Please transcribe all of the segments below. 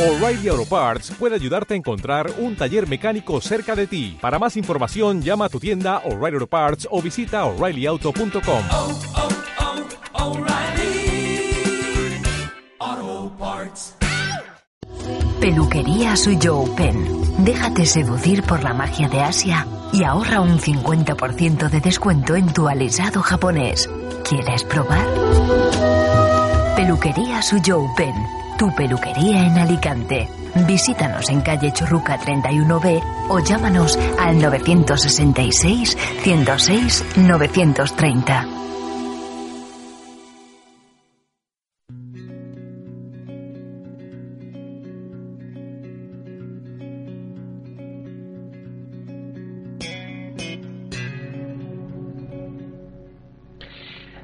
O'Reilly Auto Parts puede ayudarte a encontrar un taller mecánico cerca de ti. Para más información, llama a tu tienda O'Reilly Auto Parts o visita oreillyauto.com. oh, oh, Parts. Peluquería Suzhou Pen. Déjate seducir por la magia de Asia y ahorra un 50% de descuento en tu alisado japonés. ¿Quieres probar? Peluquería Suzhou Pen. Tu peluquería en Alicante. Visítanos en calle Churruca 31B o llámanos al 966 106 930.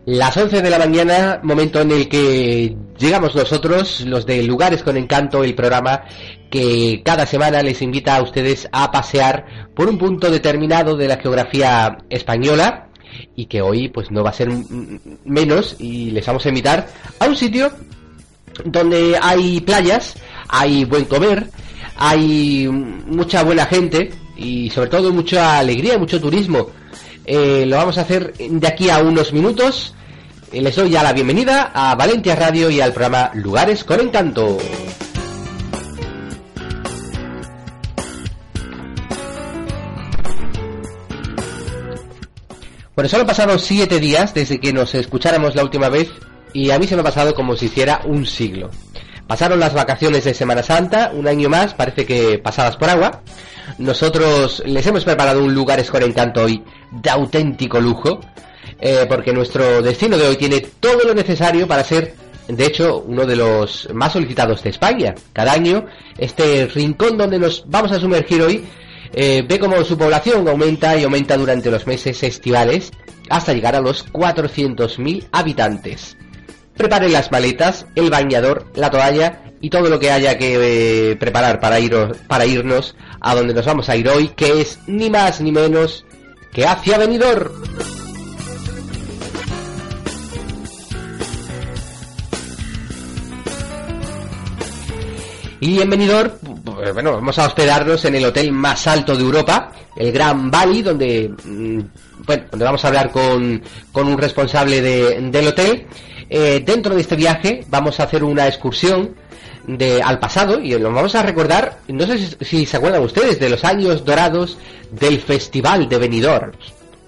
Las 11 de la mañana, momento en el que llegamos nosotros, los de Lugares con Encanto, el programa que cada semana les invita a ustedes a pasear por un punto determinado de la geografía española y que hoy pues no va a ser menos y les vamos a invitar a un sitio donde hay playas, hay buen comer, hay mucha buena gente y sobre todo mucha alegría, mucho turismo. Eh, lo vamos a hacer de aquí a unos minutos. Eh, les doy ya la bienvenida a Valencia Radio y al programa Lugares con Encanto. Bueno, solo pasaron siete días desde que nos escucháramos la última vez y a mí se me ha pasado como si hiciera un siglo. Pasaron las vacaciones de Semana Santa, un año más, parece que pasadas por agua. Nosotros les hemos preparado un Lugares con hoy de auténtico lujo, eh, porque nuestro destino de hoy tiene todo lo necesario para ser, de hecho, uno de los más solicitados de España. Cada año, este rincón donde nos vamos a sumergir hoy eh, ve como su población aumenta y aumenta durante los meses estivales hasta llegar a los 400.000 habitantes. Preparen las maletas, el bañador, la toalla y todo lo que haya que eh, preparar para, ir, para irnos a donde nos vamos a ir hoy, que es ni más ni menos que hacia Benidorm. Y en pues, bueno, vamos a hospedarnos en el hotel más alto de Europa, el Gran Valley, donde, mm, bueno, donde vamos a hablar con, con un responsable de, del hotel. Eh, dentro de este viaje vamos a hacer una excursión de, al pasado y lo vamos a recordar, no sé si, si se acuerdan ustedes, de los años dorados del Festival de Benidorm,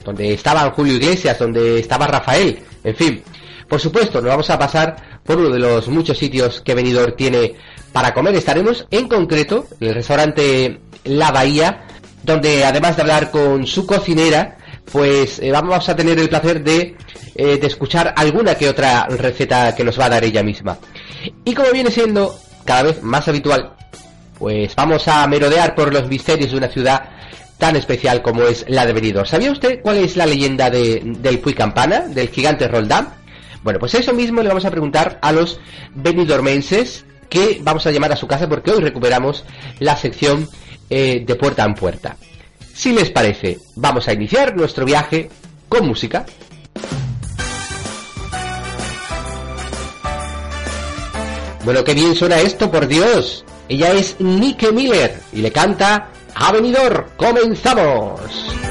donde estaban Julio Iglesias, donde estaba Rafael, en fin. Por supuesto, nos vamos a pasar por uno de los muchos sitios que Benidorm tiene para comer. Estaremos en concreto en el restaurante La Bahía, donde además de hablar con su cocinera, pues eh, vamos a tener el placer de, eh, de escuchar alguna que otra receta que nos va a dar ella misma. Y como viene siendo cada vez más habitual, pues vamos a merodear por los misterios de una ciudad tan especial como es la de Benidorm. ¿Sabía usted cuál es la leyenda de, del Puy Campana, del gigante Roldán? Bueno, pues eso mismo le vamos a preguntar a los benidormenses que vamos a llamar a su casa porque hoy recuperamos la sección eh, de puerta en puerta. Si les parece, vamos a iniciar nuestro viaje con música. Bueno, qué bien suena esto, por Dios. Ella es Nike Miller y le canta A Benidorm. ¡Comenzamos!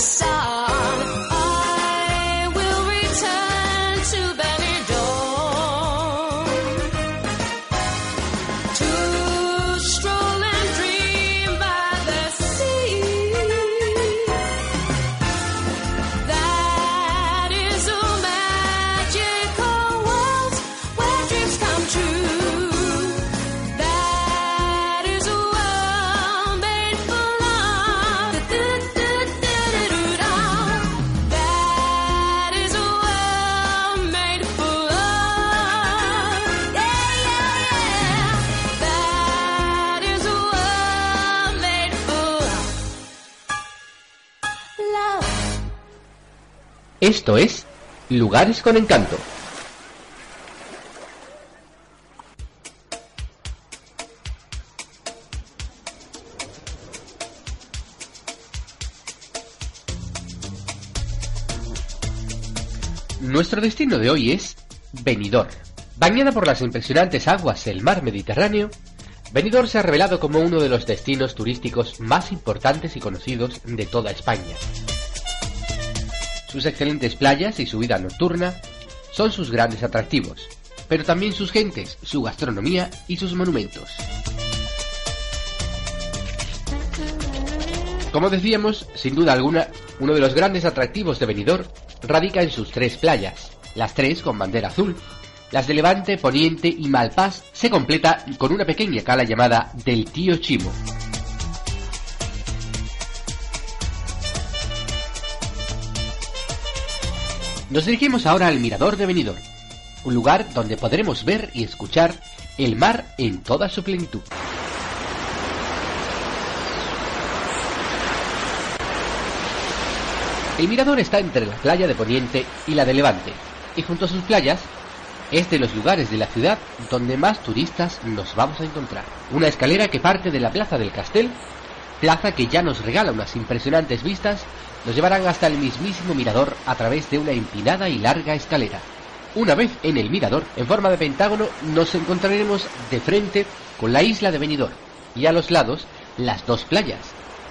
Yes. Esto es Lugares con Encanto. Nuestro destino de hoy es Benidorm. Bañada por las impresionantes aguas del mar Mediterráneo, Benidorm se ha revelado como uno de los destinos turísticos más importantes y conocidos de toda España. Sus excelentes playas y su vida nocturna son sus grandes atractivos, pero también sus gentes, su gastronomía y sus monumentos. Como decíamos, sin duda alguna, uno de los grandes atractivos de Benidorm radica en sus tres playas, las tres con bandera azul. Las de Levante, Poniente y Malpás se completa con una pequeña cala llamada del Tío Chimo. Nos dirigimos ahora al Mirador de Benidorm, un lugar donde podremos ver y escuchar el mar en toda su plenitud. El mirador está entre la playa de Poniente y la de Levante, y junto a sus playas es de los lugares de la ciudad donde más turistas nos vamos a encontrar. Una escalera que parte de la Plaza del Castel, plaza que ya nos regala unas impresionantes vistas, nos llevarán hasta el mismísimo mirador a través de una empinada y larga escalera. Una vez en el mirador, en forma de pentágono, nos encontraremos de frente con la isla de Benidorm y a los lados las dos playas,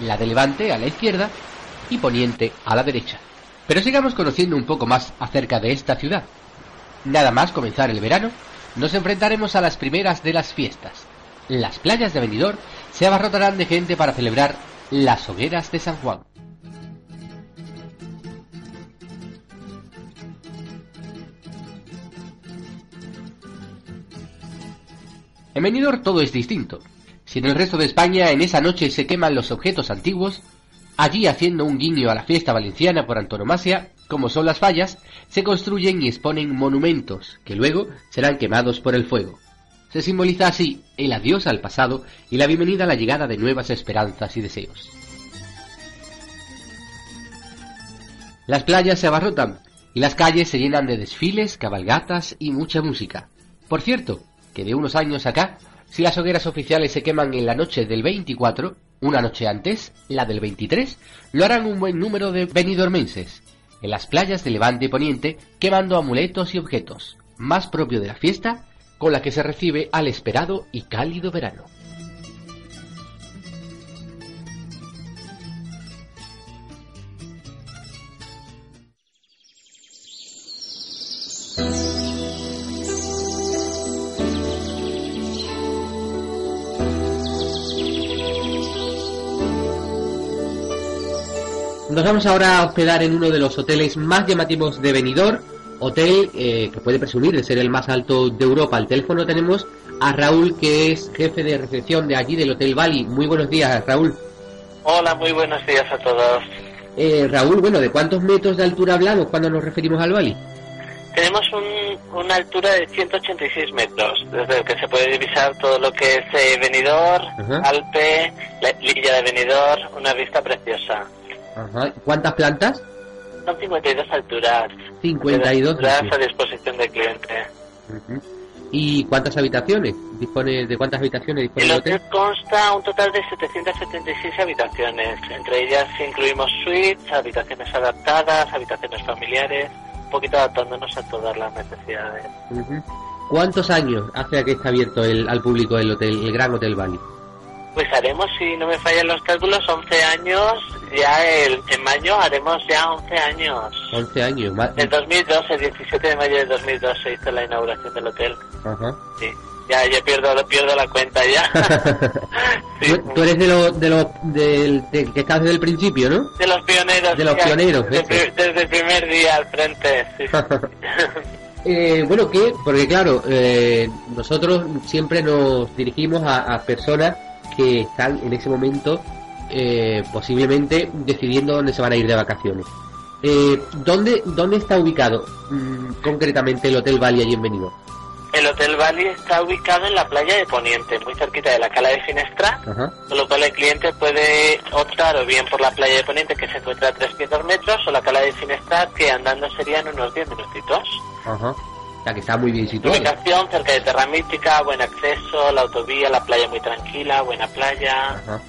la de Levante a la izquierda y Poniente a la derecha. Pero sigamos conociendo un poco más acerca de esta ciudad. Nada más comenzar el verano, nos enfrentaremos a las primeras de las fiestas. Las playas de Benidorm se abarrotarán de gente para celebrar las hogueras de San Juan. En todo es distinto. Si en el resto de España en esa noche se queman los objetos antiguos, allí haciendo un guiño a la fiesta valenciana por antonomasia, como son las fallas, se construyen y exponen monumentos que luego serán quemados por el fuego. Se simboliza así el adiós al pasado y la bienvenida a la llegada de nuevas esperanzas y deseos. Las playas se abarrotan y las calles se llenan de desfiles, cabalgatas y mucha música. Por cierto, que de unos años acá, si las hogueras oficiales se queman en la noche del 24, una noche antes, la del 23, lo harán un buen número de benidormenses, en las playas de Levante y Poniente, quemando amuletos y objetos, más propio de la fiesta, con la que se recibe al esperado y cálido verano. Nos vamos ahora a hospedar en uno de los hoteles más llamativos de Benidorm, hotel eh, que puede presumir de ser el más alto de Europa. Al teléfono tenemos a Raúl, que es jefe de recepción de allí del Hotel Bali. Muy buenos días, Raúl. Hola, muy buenos días a todos. Eh, Raúl, bueno, ¿de cuántos metros de altura hablamos cuando nos referimos al Bali? Tenemos un- una altura de 186 metros, desde el que se puede divisar todo lo que es eh, Benidorm, Ajá. Alpe, la Lilla de Benidorm, una vista preciosa. Ajá. ¿Cuántas plantas? Son 52 alturas. 52 alturas a disposición del cliente. ¿Y cuántas habitaciones? ¿Dispone de cuántas habitaciones dispone El el hotel hotel? consta un total de 776 habitaciones. Entre ellas incluimos suites, habitaciones adaptadas, habitaciones familiares, un poquito adaptándonos a todas las necesidades. ¿Cuántos años hace que está abierto el- al público el hotel, el Gran Hotel Bali? Pues haremos, si no me fallan los cálculos, 11 años. Ya el, en mayo haremos ya 11 años. 11 años. ma- El 2002, el 17 de mayo de 2002 se hizo la inauguración del hotel. Ajá. Sí. Ya, ya pierdo, pierdo la cuenta ya. Sí. Tú, tú eres de los de los del de- que estás desde el principio, ¿no? De los pioneros. De los ya, pioneros, desde el primer día al frente, sí. Eh, bueno, que porque claro, eh, nosotros siempre nos dirigimos a, a personas que están en ese momento eh, posiblemente decidiendo dónde se van a ir de vacaciones. Eh, ¿dónde, ¿Dónde está ubicado mm, concretamente el Hotel Bali allí en Benidorm? El Hotel Bali está ubicado en la playa de Poniente, muy cerquita de la cala de Finestra, Ajá. con lo cual el cliente puede optar o bien por la playa de Poniente, que se encuentra a 300 metros, o la cala de Finestra, que andando serían unos 10 minutitos. Ajá. O sea que está muy bien situado. Ubicación cerca de Terra Mítica, buen acceso, la autovía, la playa muy tranquila, buena playa, Ajá.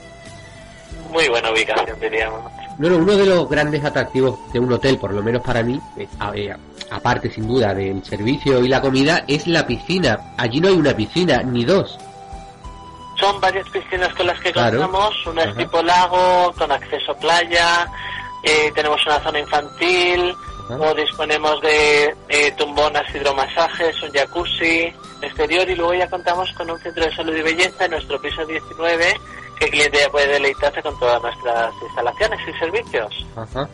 muy buena ubicación diríamos. Bueno, uno de los grandes atractivos de un hotel, por lo menos para mí, eh, a- eh, aparte sin duda del servicio y la comida, es la piscina. Allí no hay una piscina, ni dos. Son varias piscinas con las que Claro. contamos, una es tipo lago, con acceso playa, eh, tenemos una zona infantil, Ajá. o disponemos de eh, tumbonas hidromasajes, un jacuzzi exterior y luego ya contamos con un centro de salud y belleza en nuestro piso 19 que el cliente ya puede deleitarse con todas nuestras instalaciones y servicios. Ajá.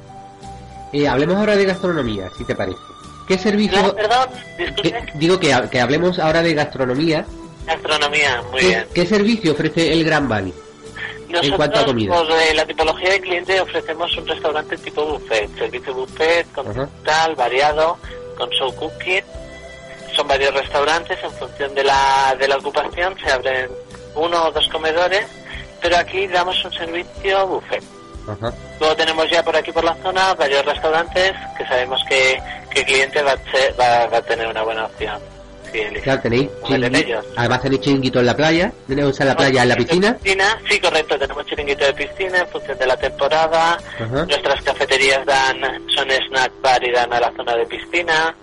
Eh, hablemos ahora de gastronomía, si te parece. ¿Qué servicio...? No, perdón, disculpe. digo que, ha- que hablemos ahora de gastronomía. Gastronomía, muy ¿Qué, bien. qué servicio ofrece el Gran Bali? Nosotros, cuanto a comida. por eh, la tipología de cliente, ofrecemos un restaurante tipo buffet, servicio buffet, continental, variado, con show cooking. Son varios restaurantes, en función de la, de la ocupación se abren uno o dos comedores, pero aquí damos un servicio buffet. Luego tenemos ya por aquí por la zona varios restaurantes que sabemos que, que el cliente va a, va, va a tener una buena opción. Claro, tenéis comer en chiringui- ellos. Además tenéis chiringuito en la playa. Tenemos en la playa, en la piscina. Sí, correcto, tenemos chiringuito de piscina en función de la temporada. Ajá. Nuestras cafeterías dan, son snack bar y dan a la zona de piscina.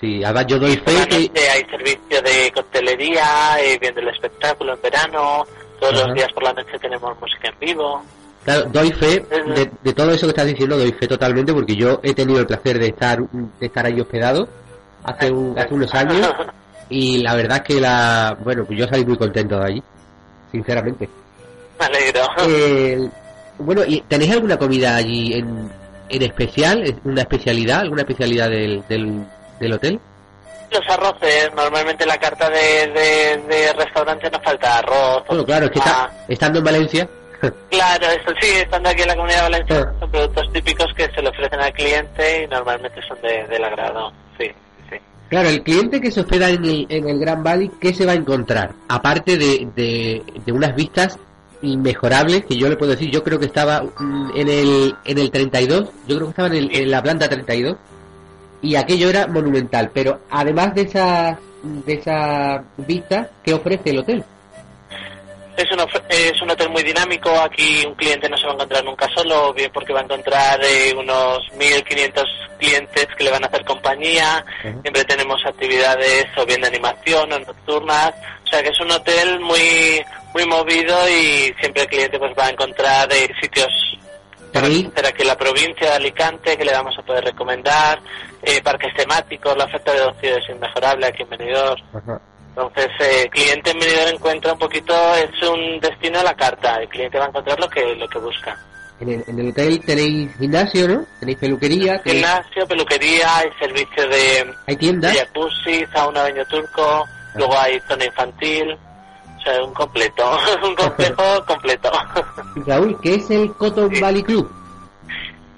Sí, además yo doy fe que... hay servicio de coctelería, eh, viendo el espectáculo en verano. Todos Ajá. los días por la noche tenemos música en vivo. Claro, doy fe de, de todo eso que estás diciendo, doy fe totalmente porque yo he tenido el placer de estar de estar ahí hospedado hace, un- hace unos años y la verdad es que la bueno pues yo salí muy contento de allí, sinceramente. Me alegro. Eh, bueno, ¿y tenéis alguna comida allí en, en especial, ¿Es una especialidad, alguna especialidad del, del, del hotel? Los arroces, normalmente en la carta de, de, de restaurante nos falta arroz. Bueno, claro, es que está, estando en Valencia, Claro, eso sí, estando aquí en la comunidad de Valencia, Ah. son productos típicos que se le ofrecen al cliente y normalmente son de, del agrado. Sí. Claro, el cliente que se hospeda en el, en el Gran Valley, ¿qué se va a encontrar? Aparte de, de, de unas vistas inmejorables, que yo le puedo decir, yo creo que estaba mm, en el, en el 32, yo creo que estaba en, el- en la planta 32, y aquello era monumental, pero además de esa, de esa vista, ¿qué ofrece el hotel? Es un, es un hotel muy dinámico, aquí un cliente no se va a encontrar nunca solo, bien porque va a encontrar eh, unos 1.500 clientes que le van a hacer compañía, siempre tenemos actividades o bien de animación o nocturnas, o sea que es un hotel muy muy movido y siempre el cliente pues va a encontrar eh, sitios para conocer aquí en la provincia de Alicante que le vamos a poder recomendar, eh, parques temáticos, la oferta de ocio es inmejorable aquí en Benidorm. Entonces, eh, el cliente en Benidorm encuentra un poquito, es un destino a la carta. El cliente va a encontrar lo que, lo que busca. En el, en el hotel tenéis gimnasio, ¿no? Tenéis peluquería, tenéis- Gimnasio, peluquería, hay servicio de, hay de tiendas. jacuzzi, sauna, baño turco, luego hay zona infantil, o sea, un completo, un complejo completo. Raúl, ¿qué es el Cotton. Valley Club?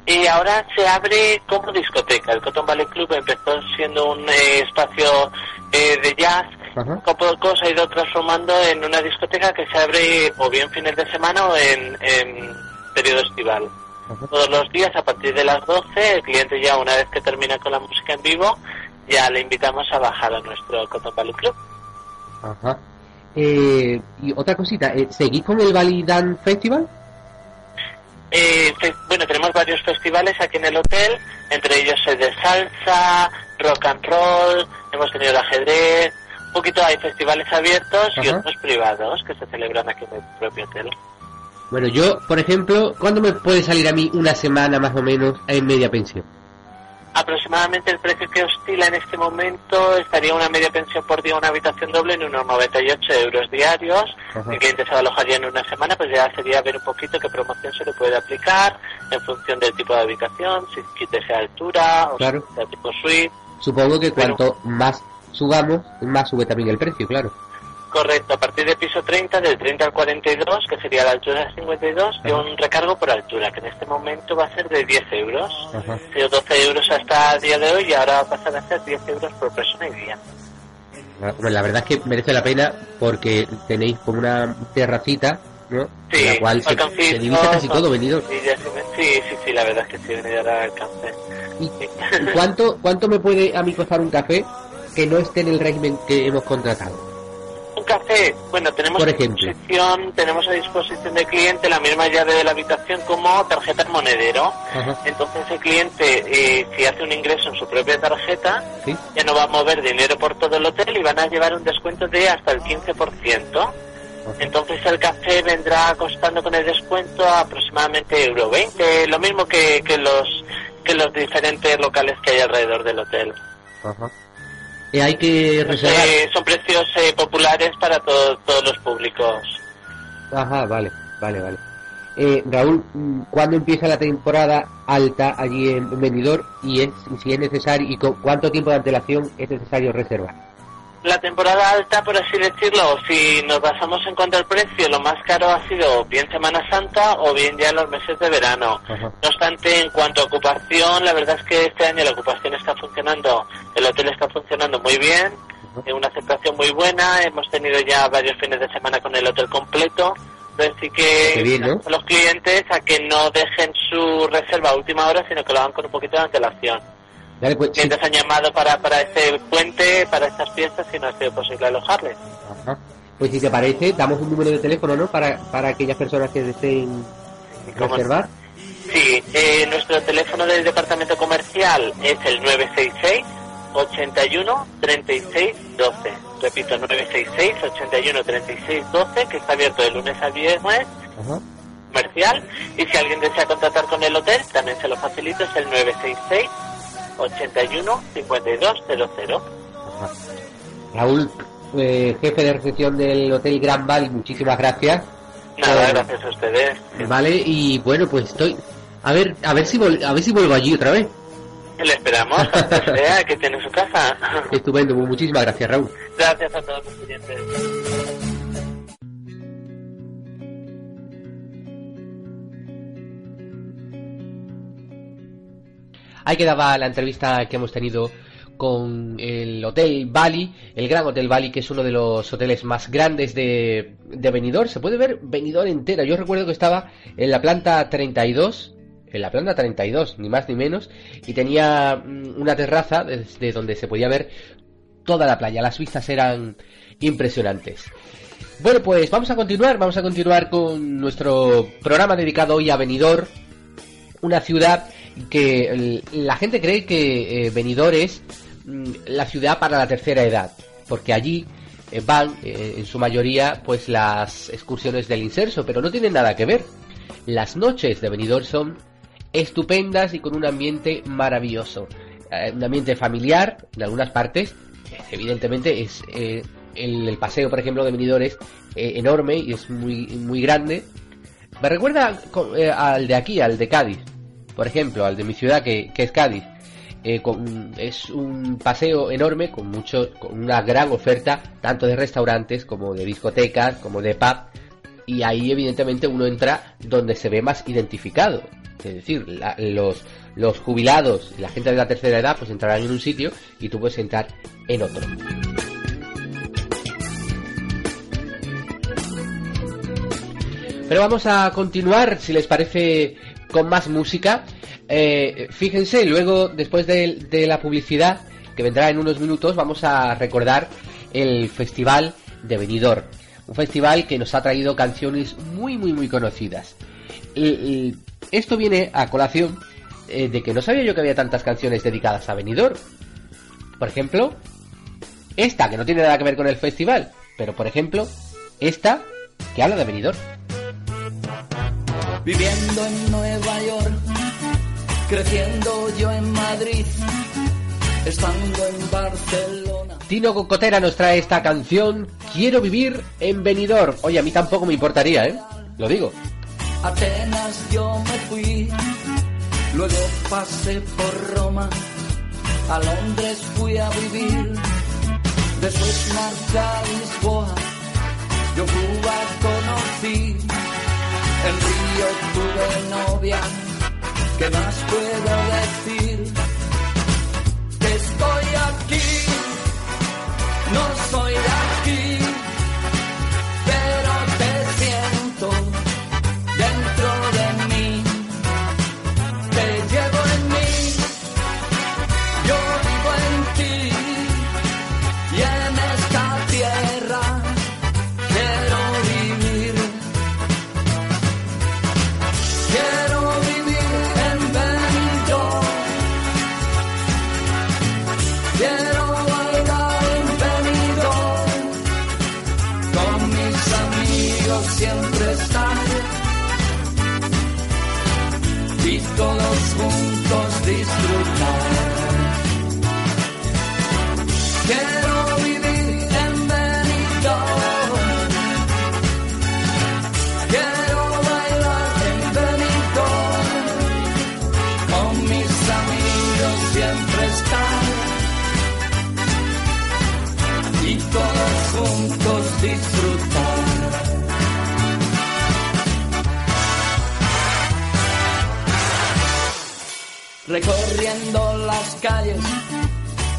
Y ahora se abre como discoteca. El Cotton Valley Club empezó siendo un eh, espacio eh, de jazz. Poco a poco se ha ido transformando en una discoteca que se abre o bien fines de semana o en, en periodo estival. Ajá. Todos los días a partir de las 12 el cliente ya una vez que termina con la música en vivo ya le invitamos a bajar a nuestro Cotton Valley Club. Ajá. Eh, y otra cosita, eh, ¿seguís con el Valley Dance Festival? Eh, bueno, tenemos varios festivales aquí en el hotel, entre ellos el de salsa, rock and roll, hemos tenido el ajedrez, un poquito hay festivales abiertos y otros privados que se celebran aquí en el propio hotel. Bueno, yo, por ejemplo, ¿cuándo me puede salir a mí una semana más o menos en media pensión? Aproximadamente el precio que oscila en este momento estaría una media pensión por día, una habitación doble en unos 98 euros diarios. Ajá. El cliente se alojaría en una semana, pues ya sería ver un poquito qué promoción se le puede aplicar en función del tipo de habitación, si quite sea altura o Claro. si tipo suite. Supongo que Pero- cuanto más subamos, más sube también el precio, claro. Correcto, a partir de piso 30, del 30 al 42, que sería la altura de 52, y un recargo por altura, que en este momento va a ser de 10 euros. Ajá. Ha sido 12 euros hasta el día de hoy y ahora va a pasar a ser 10 euros por persona y día. Bueno, la verdad es que merece la pena porque tenéis como una terracita, ¿no? Sí, en la cual se, divisa casi todo venido. Sí, sí, sí, la verdad es que sí, venir al alcance. ¿Y, y cuánto, cuánto me puede a mí costar un café que no esté en el régimen que hemos contratado? Un café, bueno, tenemos Por a disposición, tenemos a disposición del cliente la misma llave de la habitación como tarjeta monedero. Ajá. Entonces el cliente, eh, si hace un ingreso en su propia tarjeta, ¿Sí? ya no va a mover dinero por todo el hotel y van a llevar un descuento de hasta el 15%. Entonces el café vendrá costando con el descuento aproximadamente euro 20, lo mismo que, que los que los diferentes locales que hay alrededor del hotel. Ajá. Eh, hay que reservar. Eh, son precios eh, populares para todo- todos los públicos. Ajá, vale, vale, vale. Eh, Raúl, ¿cuándo empieza la temporada alta allí en Benidorm y es, si es necesario y con cuánto tiempo de antelación es necesario reservar? La temporada alta, por así decirlo, si nos basamos en cuanto al precio, lo más caro ha sido bien Semana Santa o bien ya los meses de verano. Ajá. No obstante, en cuanto a ocupación, la verdad es que este año la ocupación está funcionando, el hotel está funcionando muy bien, en una aceptación muy buena, hemos tenido ya varios fines de semana con el hotel completo, entonces sí que bien, ¿no? a los clientes a que no dejen su reserva a última hora, sino que lo hagan con un poquito de antelación. Vale, pues, sí. Han llamado para, para este puente, para estas fiestas, y no ha sido posible alojarles. Ajá. Pues si te parece, damos un número de teléfono, ¿no? Para, para aquellas personas que deseen reservar. Sí, eh, nuestro teléfono del departamento comercial es el 966 81 36 12. Repito, 966 81 36 12, que está abierto de lunes a viernes Ajá. comercial. Y si alguien desea contratar con el hotel, también se lo facilito, es el 966 81 52 00. Ajá. Raúl, eh, jefe de recepción del Hotel Gran Valley, muchísimas gracias. Nada, Eh, gracias a ustedes. Vale, y bueno, pues estoy... A ver, a ver si vol- a ver si vuelvo allí otra vez. Le esperamos, que tiene su casa. Estupendo, muchísimas gracias, Raúl. Gracias a todos los clientes. Ahí quedaba la entrevista que hemos tenido con el Hotel Bali, el Gran Hotel Bali, que es uno de los hoteles más grandes de, de Benidorm. Se puede ver Benidorm entera. Yo recuerdo que estaba en la planta 32, en la planta 32, ni más ni menos, y tenía mm, una terraza desde donde se podía ver toda la playa. Las vistas eran impresionantes. Bueno, pues vamos a continuar, vamos a continuar con nuestro programa dedicado hoy a Benidorm, una ciudad que la gente cree que eh, Benidorm es mm, la ciudad para la tercera edad, porque allí eh, van eh, en su mayoría pues las excursiones del inserso, pero no tienen nada que ver. Las noches de Benidorm son estupendas y con un ambiente maravilloso, Eh, un ambiente familiar en algunas partes, evidentemente es el, paseo por ejemplo de Benidorm es enorme y es muy muy grande Me recuerda al de aquí, al de Cádiz. Por ejemplo, al de mi ciudad, que, es Cádiz. Eh, es un paseo enorme con mucho, con una gran oferta, tanto de restaurantes como de discotecas, como de pub. Y ahí evidentemente uno entra donde se ve más identificado. Es decir, los, los jubilados la gente de la tercera edad pues entrarán en un sitio y tú puedes entrar en otro. Pero vamos a continuar, si les parece, con más música. Eh, fíjense, luego, después de, la publicidad, que vendrá en unos minutos, vamos a recordar el Festival de Benidorm. Un festival que nos ha traído canciones muy, muy, muy conocidas. Esto viene a colación eh, de que no sabía yo que había tantas canciones dedicadas a Benidorm. Por ejemplo, esta, que no tiene nada que ver con el festival, pero por ejemplo, esta, que habla de Benidorm. Viviendo en Nueva York, creciendo yo en Madrid, estando en Barcelona. Tino Cocotera nos trae esta canción Quiero vivir en Benidorm. Oye, a mí tampoco me importaría, ¿eh? Lo digo. Atenas yo me fui, luego pasé por Roma, a Londres fui a vivir, después marché a Lisboa, yo Cuba conocí, en Río tuve novia, ¿qué más puedo decir? Que estoy aquí, no soy de aquí, amigos siempre estar y todos juntos disfrutar. Recorriendo las calles,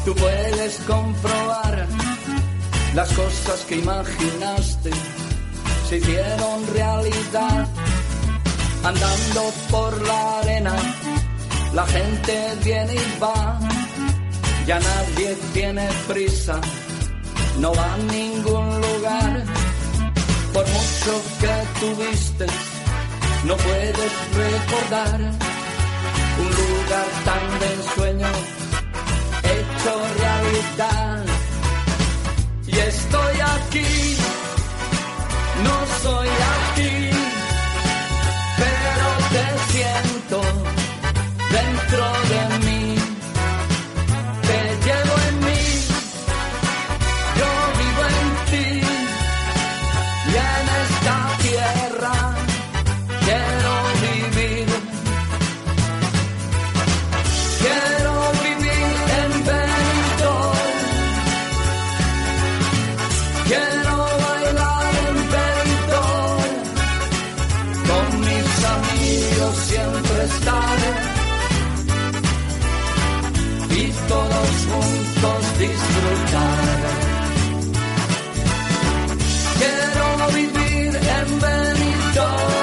tú puedes comprobar las cosas que imaginaste se hicieron realidad. Andando por la arena, la gente viene y va, ya nadie tiene prisa, no va a ningún lugar. Por mucho que tuviste, no puedes recordar un lugar tan de ensueño hecho realidad. Y estoy aquí, no soy aquí, estar. Y todos juntos disfrutar. Quiero vivir en Benidorm.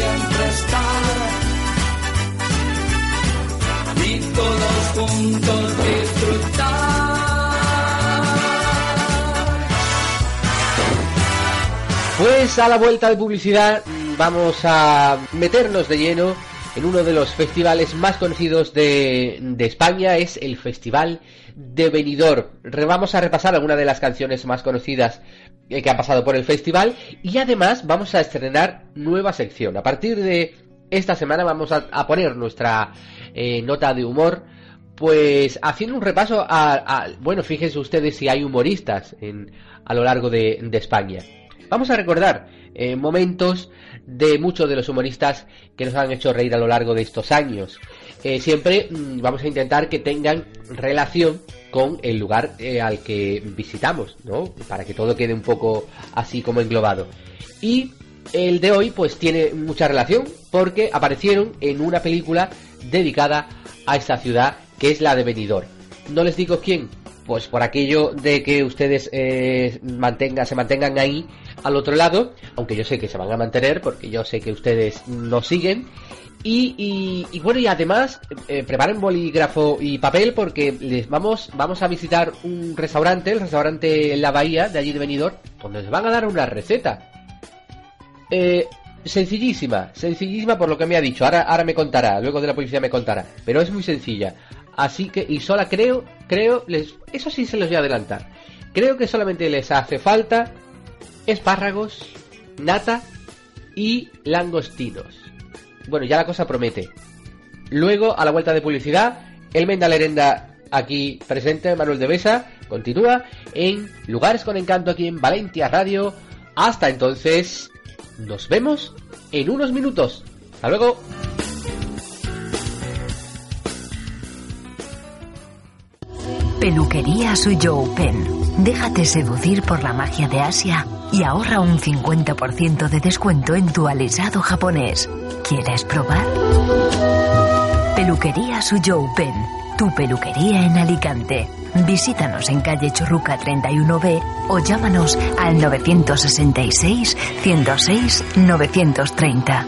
Siempre estar y todos juntos disfrutar. Pues a la vuelta de publicidad vamos a meternos de lleno en uno de los festivales más conocidos de, de España, es el Festival de Benidorm. Vamos a repasar algunas de las canciones más conocidas que han pasado por el festival y además vamos a estrenar nueva sección. A partir de esta semana vamos a, poner nuestra eh, nota de humor pues haciendo un repaso a, a- bueno, fíjense ustedes si hay humoristas en, a lo largo de, de España. Vamos a recordar eh, momentos de muchos de los humoristas que nos han hecho reír a lo largo de estos años. Eh, siempre mm, vamos a intentar que tengan relación con el lugar eh, al que visitamos, ¿no? Para que todo quede un poco así como englobado. Y el de hoy pues tiene mucha relación porque aparecieron en una película dedicada a esta ciudad que es la de Benidorm. No les digo quién, pues por aquello de que ustedes eh, mantenga, se mantengan ahí al otro lado, aunque yo sé que se van a mantener porque yo sé que ustedes nos siguen. Y, y- bueno, y además eh, preparen bolígrafo y papel porque les vamos, vamos a visitar un restaurante, el restaurante La Bahía de allí de Benidorm, donde les van a dar una receta. Eh, sencillísima, sencillísima por lo que me ha dicho. Ahora, ahora me contará, luego de la policía me contará. Pero es muy sencilla. Así que, y sola creo, creo, les, eso sí se los voy a adelantar. Creo que solamente les hace falta espárragos, nata y langostinos. Bueno, ya la cosa promete. Luego, a la vuelta de publicidad, el Menda Lerenda aquí presente, Manuel de Besa, continúa en Lugares con Encanto aquí en Valencia Radio. Hasta entonces, nos vemos en unos minutos. Hasta luego. Peluquería Suyo Pen. Déjate seducir por la magia de Asia y ahorra un 50% de descuento en tu alisado japonés. ¿Quieres probar? Peluquería Suyo Pen. Tu peluquería en Alicante. Visítanos en calle Churruca 31B o llámanos al 966 106 930.